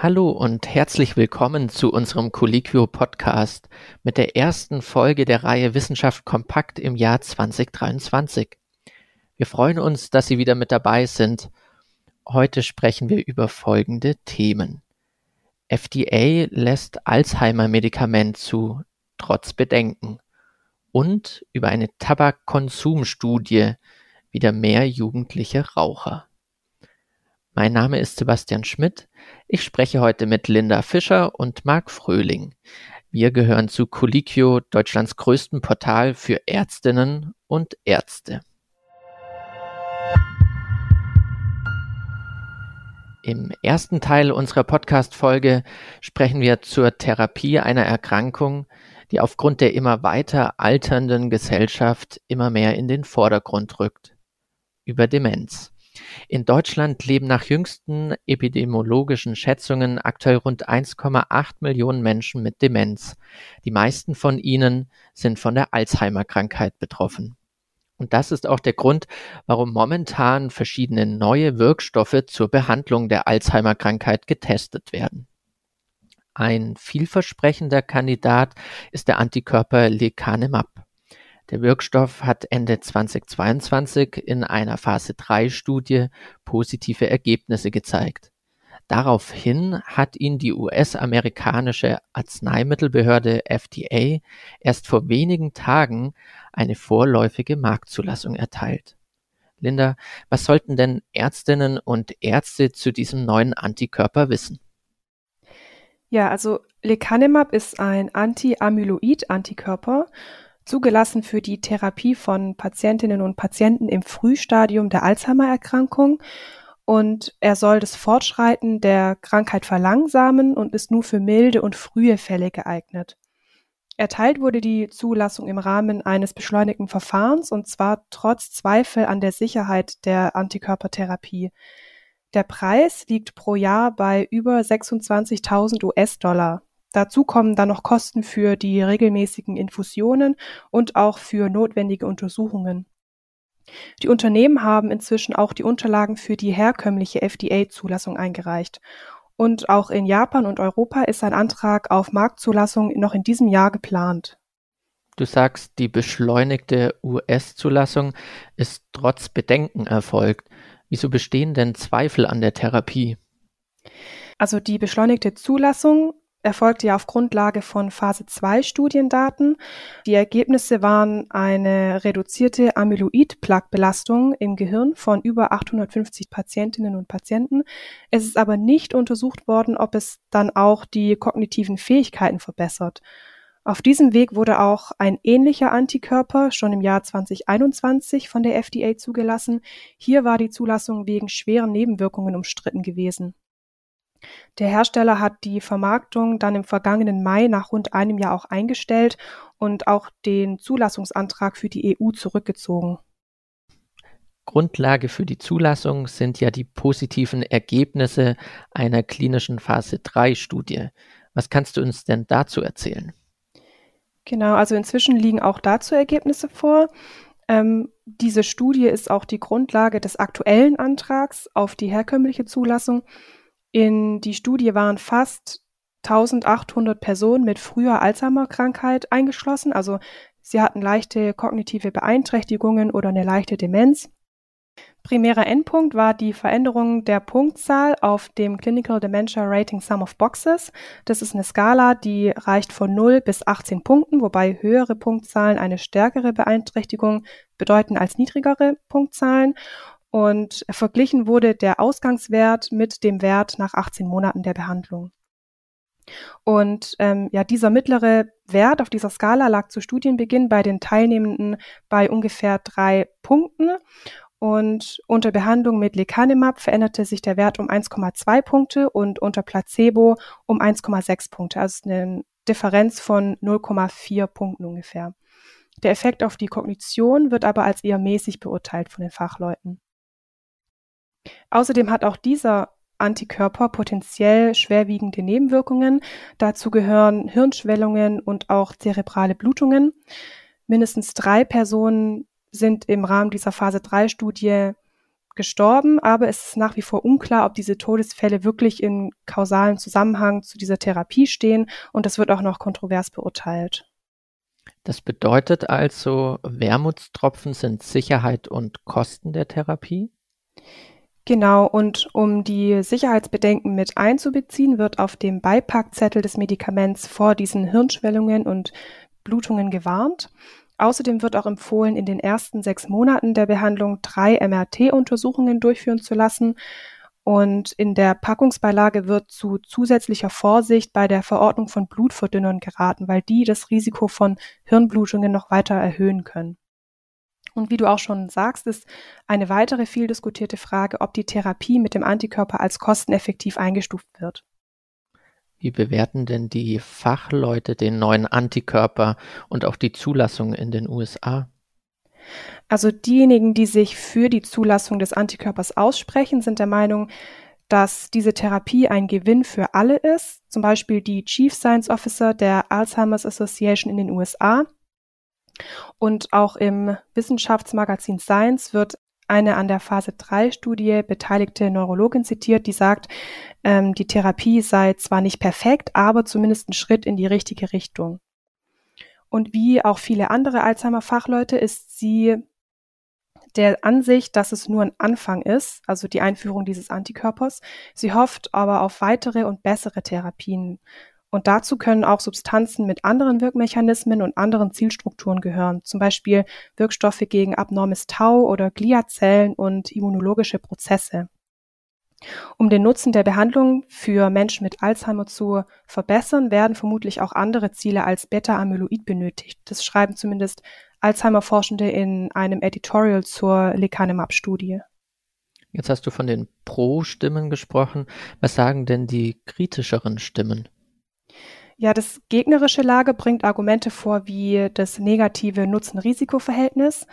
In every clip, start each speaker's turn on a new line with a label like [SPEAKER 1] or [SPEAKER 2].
[SPEAKER 1] Hallo und herzlich willkommen zu unserem Colliquio Podcast mit der ersten Folge der Reihe Wissenschaft kompakt im Jahr 2023. Wir freuen uns, dass Sie wieder mit dabei sind. Heute sprechen wir über folgende Themen. FDA lässt Alzheimer-Medikament zu, trotz Bedenken. Und über eine Tabakkonsumstudie, wieder mehr jugendliche Raucher. Mein Name ist Sebastian Schmidt. Ich spreche heute mit Linda Fischer und Marc Fröhling. Wir gehören zu Colliquio, Deutschlands größtem Portal für Ärztinnen und Ärzte. Im ersten Teil unserer Podcast-Folge sprechen wir zur Therapie einer Erkrankung, die aufgrund der immer weiter alternden Gesellschaft immer mehr in den Vordergrund rückt. Über Demenz. In Deutschland leben nach jüngsten epidemiologischen Schätzungen aktuell rund 1,8 Millionen Menschen mit Demenz. Die meisten von ihnen sind von der Alzheimer-Krankheit betroffen. Und das ist auch der Grund, warum momentan verschiedene neue Wirkstoffe zur Behandlung der Alzheimer-Krankheit getestet werden. Ein vielversprechender Kandidat ist der Antikörper Lecanemab. Der Wirkstoff hat Ende 2022 in einer Phase-3-Studie positive Ergebnisse gezeigt. Daraufhin hat ihn die US-amerikanische Arzneimittelbehörde FDA erst vor wenigen Tagen eine vorläufige Marktzulassung erteilt. Linda, was sollten denn Ärztinnen und Ärzte zu diesem neuen Antikörper wissen?
[SPEAKER 2] Ja, also Lecanemab ist ein Anti-Amyloid-Antikörper zugelassen für die Therapie von Patientinnen und Patienten im Frühstadium der Alzheimer-Erkrankung und er soll das Fortschreiten der Krankheit verlangsamen und ist nur für milde und frühe Fälle geeignet. Erteilt wurde die Zulassung im Rahmen eines beschleunigten Verfahrens und zwar trotz Zweifel an der Sicherheit der Antikörpertherapie. Der Preis liegt pro Jahr bei über 26.000 US-Dollar. Dazu kommen dann noch Kosten für die regelmäßigen Infusionen und auch für notwendige Untersuchungen. Die Unternehmen haben inzwischen auch die Unterlagen für die herkömmliche FDA-Zulassung eingereicht. Und auch in Japan und Europa ist ein Antrag auf Marktzulassung noch in diesem Jahr geplant.
[SPEAKER 1] Du sagst, die beschleunigte US-Zulassung ist trotz Bedenken erfolgt. Wieso bestehen denn Zweifel an der Therapie?
[SPEAKER 2] Also die beschleunigte Zulassung erfolgte ja auf Grundlage von Phase 2 Studiendaten. Die Ergebnisse waren eine reduzierte Amyloid-Plaque-Belastung im Gehirn von über 850 Patientinnen und Patienten. Es ist aber nicht untersucht worden, ob es dann auch die kognitiven Fähigkeiten verbessert. Auf diesem Weg wurde auch ein ähnlicher Antikörper schon im Jahr 2021 von der FDA zugelassen. Hier war die Zulassung wegen schweren Nebenwirkungen umstritten gewesen. Der Hersteller hat die Vermarktung dann im vergangenen Mai nach rund einem Jahr auch eingestellt und auch den Zulassungsantrag für die EU zurückgezogen.
[SPEAKER 1] Grundlage für die Zulassung sind ja die positiven Ergebnisse einer klinischen Phase 3 Studie. Was kannst du uns denn dazu erzählen?
[SPEAKER 2] Genau, also inzwischen liegen auch dazu Ergebnisse vor. Ähm, diese Studie ist auch die Grundlage des aktuellen Antrags auf die herkömmliche Zulassung in die Studie waren fast 1800 Personen mit früher Alzheimer-Krankheit eingeschlossen, also sie hatten leichte kognitive Beeinträchtigungen oder eine leichte Demenz. Primärer Endpunkt war die Veränderung der Punktzahl auf dem Clinical Dementia Rating Sum of Boxes. Das ist eine Skala, die reicht von 0 bis 18 Punkten, wobei höhere Punktzahlen eine stärkere Beeinträchtigung bedeuten als niedrigere Punktzahlen. Und verglichen wurde der Ausgangswert mit dem Wert nach 18 Monaten der Behandlung. Und ähm, ja, dieser mittlere Wert auf dieser Skala lag zu Studienbeginn bei den Teilnehmenden bei ungefähr drei Punkten. Und unter Behandlung mit Lecanemab veränderte sich der Wert um 1,2 Punkte und unter Placebo um 1,6 Punkte, also eine Differenz von 0,4 Punkten ungefähr. Der Effekt auf die Kognition wird aber als eher mäßig beurteilt von den Fachleuten. Außerdem hat auch dieser Antikörper potenziell schwerwiegende Nebenwirkungen. Dazu gehören Hirnschwellungen und auch zerebrale Blutungen. Mindestens drei Personen sind im Rahmen dieser Phase 3 Studie gestorben, aber es ist nach wie vor unklar, ob diese Todesfälle wirklich in kausalen Zusammenhang zu dieser Therapie stehen und das wird auch noch kontrovers beurteilt.
[SPEAKER 1] Das bedeutet also, Wermutstropfen sind Sicherheit und Kosten der Therapie?
[SPEAKER 2] Genau, und um die Sicherheitsbedenken mit einzubeziehen, wird auf dem Beipackzettel des Medikaments vor diesen Hirnschwellungen und Blutungen gewarnt. Außerdem wird auch empfohlen, in den ersten sechs Monaten der Behandlung drei MRT-Untersuchungen durchführen zu lassen. Und in der Packungsbeilage wird zu zusätzlicher Vorsicht bei der Verordnung von Blutverdünnern geraten, weil die das Risiko von Hirnblutungen noch weiter erhöhen können. Und wie du auch schon sagst, ist eine weitere viel diskutierte Frage, ob die Therapie mit dem Antikörper als kosteneffektiv eingestuft wird.
[SPEAKER 1] Wie bewerten denn die Fachleute den neuen Antikörper und auch die Zulassung in den USA?
[SPEAKER 2] Also diejenigen, die sich für die Zulassung des Antikörpers aussprechen, sind der Meinung, dass diese Therapie ein Gewinn für alle ist. Zum Beispiel die Chief Science Officer der Alzheimer's Association in den USA und auch im Wissenschaftsmagazin Science wird eine an der Phase 3 Studie beteiligte Neurologin zitiert, die sagt, ähm, die Therapie sei zwar nicht perfekt, aber zumindest ein Schritt in die richtige Richtung. Und wie auch viele andere Alzheimer-Fachleute ist sie der Ansicht, dass es nur ein Anfang ist, also die Einführung dieses Antikörpers. Sie hofft aber auf weitere und bessere Therapien und dazu können auch Substanzen mit anderen Wirkmechanismen und anderen Zielstrukturen gehören, zum Beispiel Wirkstoffe gegen abnormes Tau oder Gliazellen und immunologische Prozesse. Um den Nutzen der Behandlung für Menschen mit Alzheimer zu verbessern, werden vermutlich auch andere Ziele als Beta-Amyloid benötigt. Das schreiben zumindest Alzheimer-Forschende in einem Editorial zur Lecanemab-Studie.
[SPEAKER 1] Jetzt hast du von den Pro-Stimmen gesprochen. Was sagen denn die kritischeren Stimmen?
[SPEAKER 2] Ja, das gegnerische Lager bringt Argumente vor wie das negative Nutzen-Risiko-Verhältnis.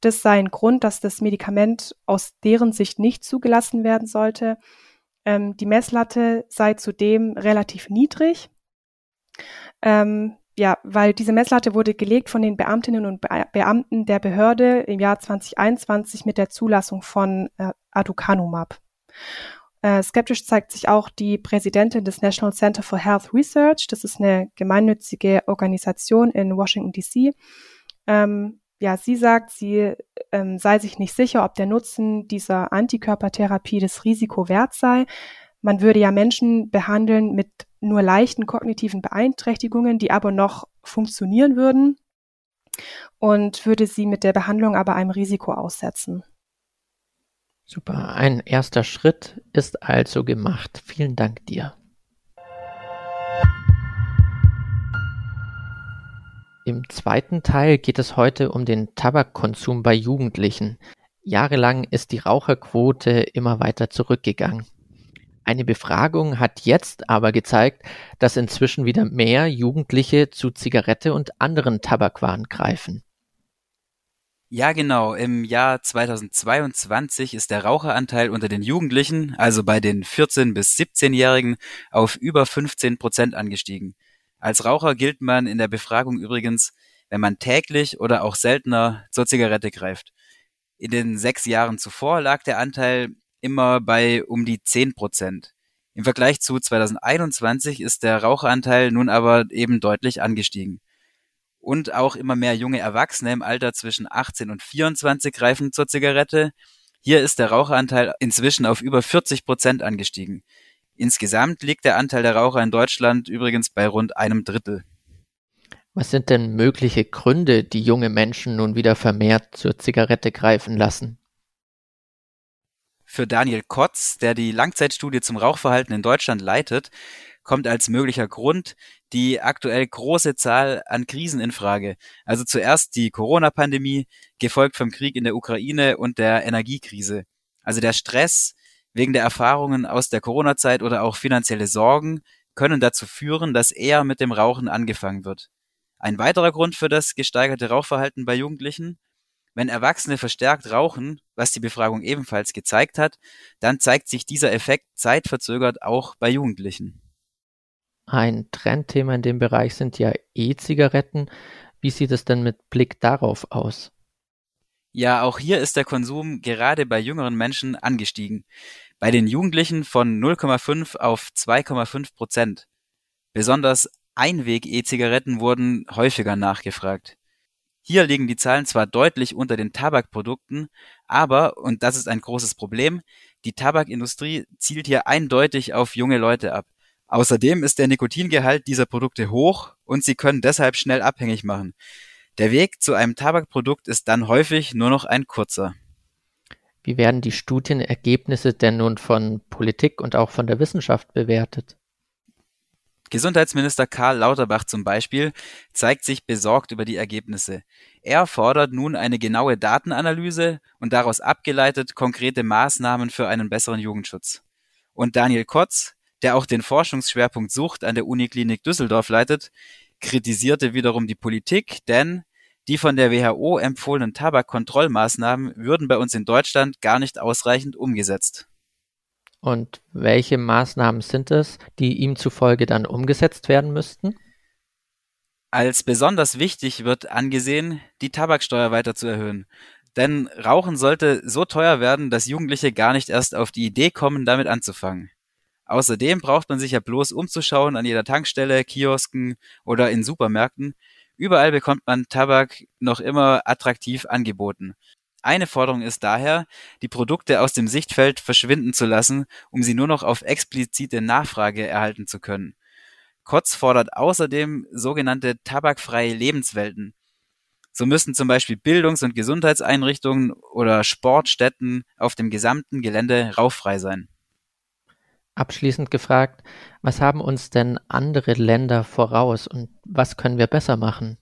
[SPEAKER 2] Das sei ein Grund, dass das Medikament aus deren Sicht nicht zugelassen werden sollte. Ähm, die Messlatte sei zudem relativ niedrig. Ähm, ja, weil diese Messlatte wurde gelegt von den Beamtinnen und Be Beamten der Behörde im Jahr 2021 mit der Zulassung von äh, Aducanumab. Äh, skeptisch zeigt sich auch die Präsidentin des National Center for Health Research. Das ist eine gemeinnützige Organisation in Washington, D.C. Ähm, ja, sie sagt, sie ähm, sei sich nicht sicher, ob der Nutzen dieser Antikörpertherapie das Risiko wert sei. Man würde ja Menschen behandeln mit nur leichten kognitiven Beeinträchtigungen, die aber noch funktionieren würden und würde sie mit der Behandlung aber einem Risiko aussetzen.
[SPEAKER 1] Super, ein erster Schritt ist also gemacht. Vielen Dank dir. Im zweiten Teil geht es heute um den Tabakkonsum bei Jugendlichen. Jahrelang ist die Raucherquote immer weiter zurückgegangen. Eine Befragung hat jetzt aber gezeigt, dass inzwischen wieder mehr Jugendliche zu Zigarette und anderen Tabakwaren greifen.
[SPEAKER 3] Ja, genau. Im Jahr 2022 ist der Raucheranteil unter den Jugendlichen, also bei den 14- bis 17-Jährigen, auf über 15 Prozent angestiegen. Als Raucher gilt man in der Befragung übrigens, wenn man täglich oder auch seltener zur Zigarette greift. In den sechs Jahren zuvor lag der Anteil immer bei um die 10 Prozent. Im Vergleich zu 2021 ist der Raucheranteil nun aber eben deutlich angestiegen und auch immer mehr junge Erwachsene im Alter zwischen 18 und 24 greifen zur Zigarette. Hier ist der Raucheranteil inzwischen auf über 40 Prozent angestiegen. Insgesamt liegt der Anteil der Raucher in Deutschland übrigens bei rund einem Drittel.
[SPEAKER 1] Was sind denn mögliche Gründe, die junge Menschen nun wieder vermehrt zur Zigarette greifen lassen?
[SPEAKER 3] Für Daniel Kotz, der die Langzeitstudie zum Rauchverhalten in Deutschland leitet, kommt als möglicher Grund die aktuell große Zahl an Krisen in Frage. Also zuerst die Corona-Pandemie, gefolgt vom Krieg in der Ukraine und der Energiekrise. Also der Stress wegen der Erfahrungen aus der Corona-Zeit oder auch finanzielle Sorgen können dazu führen, dass eher mit dem Rauchen angefangen wird. Ein weiterer Grund für das gesteigerte Rauchverhalten bei Jugendlichen wenn Erwachsene verstärkt rauchen, was die Befragung ebenfalls gezeigt hat, dann zeigt sich dieser Effekt zeitverzögert auch bei Jugendlichen.
[SPEAKER 1] Ein Trendthema in dem Bereich sind ja E-Zigaretten. Wie sieht es denn mit Blick darauf aus?
[SPEAKER 3] Ja, auch hier ist der Konsum gerade bei jüngeren Menschen angestiegen. Bei den Jugendlichen von 0,5 auf 2,5 Prozent. Besonders Einweg-E-Zigaretten wurden häufiger nachgefragt. Hier liegen die Zahlen zwar deutlich unter den Tabakprodukten, aber, und das ist ein großes Problem, die Tabakindustrie zielt hier eindeutig auf junge Leute ab. Außerdem ist der Nikotingehalt dieser Produkte hoch und sie können deshalb schnell abhängig machen. Der Weg zu einem Tabakprodukt ist dann häufig nur noch ein kurzer.
[SPEAKER 1] Wie werden die Studienergebnisse denn nun von Politik und auch von der Wissenschaft bewertet?
[SPEAKER 3] Gesundheitsminister Karl Lauterbach zum Beispiel zeigt sich besorgt über die Ergebnisse. Er fordert nun eine genaue Datenanalyse und daraus abgeleitet konkrete Maßnahmen für einen besseren Jugendschutz. Und Daniel Kotz, der auch den Forschungsschwerpunkt Sucht an der Uniklinik Düsseldorf leitet, kritisierte wiederum die Politik, denn die von der WHO empfohlenen Tabakkontrollmaßnahmen würden bei uns in Deutschland gar nicht ausreichend umgesetzt.
[SPEAKER 1] Und welche Maßnahmen sind es, die ihm zufolge dann umgesetzt werden müssten?
[SPEAKER 3] Als besonders wichtig wird angesehen, die Tabaksteuer weiter zu erhöhen. Denn Rauchen sollte so teuer werden, dass Jugendliche gar nicht erst auf die Idee kommen, damit anzufangen. Außerdem braucht man sich ja bloß umzuschauen an jeder Tankstelle, Kiosken oder in Supermärkten. Überall bekommt man Tabak noch immer attraktiv angeboten. Eine Forderung ist daher, die Produkte aus dem Sichtfeld verschwinden zu lassen, um sie nur noch auf explizite Nachfrage erhalten zu können. Kotz fordert außerdem sogenannte tabakfreie Lebenswelten. So müssen zum Beispiel Bildungs- und Gesundheitseinrichtungen oder Sportstätten auf dem gesamten Gelände rauchfrei sein.
[SPEAKER 1] Abschließend gefragt, was haben uns denn andere Länder voraus und was können wir besser machen?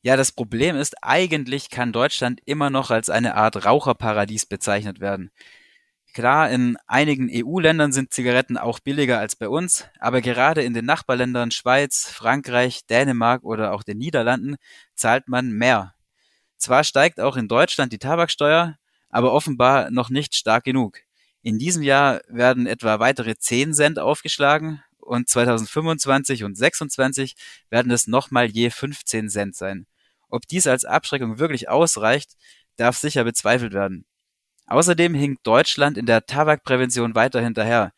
[SPEAKER 3] Ja, das Problem ist, eigentlich kann Deutschland immer noch als eine Art Raucherparadies bezeichnet werden. Klar, in einigen EU-Ländern sind Zigaretten auch billiger als bei uns, aber gerade in den Nachbarländern Schweiz, Frankreich, Dänemark oder auch den Niederlanden zahlt man mehr. Zwar steigt auch in Deutschland die Tabaksteuer, aber offenbar noch nicht stark genug. In diesem Jahr werden etwa weitere 10 Cent aufgeschlagen und 2025 und 26 werden es nochmal je 15 Cent sein. Ob dies als Abschreckung wirklich ausreicht, darf sicher bezweifelt werden. Außerdem hinkt Deutschland in der Tabakprävention weiter hinterher.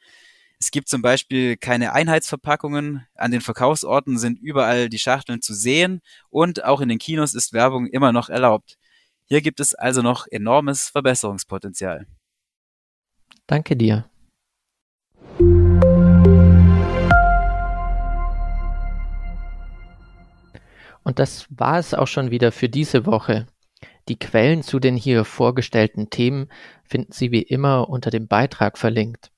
[SPEAKER 3] Es gibt zum Beispiel keine Einheitsverpackungen, an den Verkaufsorten sind überall die Schachteln zu sehen und auch in den Kinos ist Werbung immer noch erlaubt. Hier gibt es also noch enormes Verbesserungspotenzial.
[SPEAKER 1] Danke dir. Und das war es auch schon wieder für diese Woche. Die Quellen zu den hier vorgestellten Themen finden Sie wie immer unter dem Beitrag verlinkt.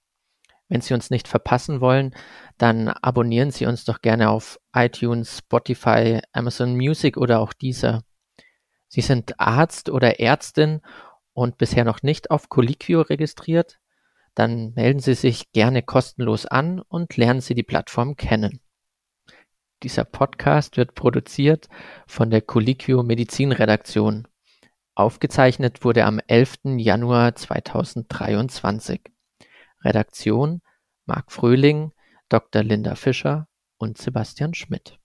[SPEAKER 1] Wenn Sie uns nicht verpassen wollen, dann abonnieren Sie uns doch gerne auf iTunes, Spotify, Amazon Music oder auch dieser. Sie sind Arzt oder Ärztin und bisher noch nicht auf Colliquio registriert? Dann melden Sie sich gerne kostenlos an und lernen Sie die Plattform kennen. Dieser Podcast wird produziert von der Colliquio Medizinredaktion. Aufgezeichnet wurde am 11. Januar 2023. Redaktion Marc Fröhling, Dr. Linda Fischer und Sebastian Schmidt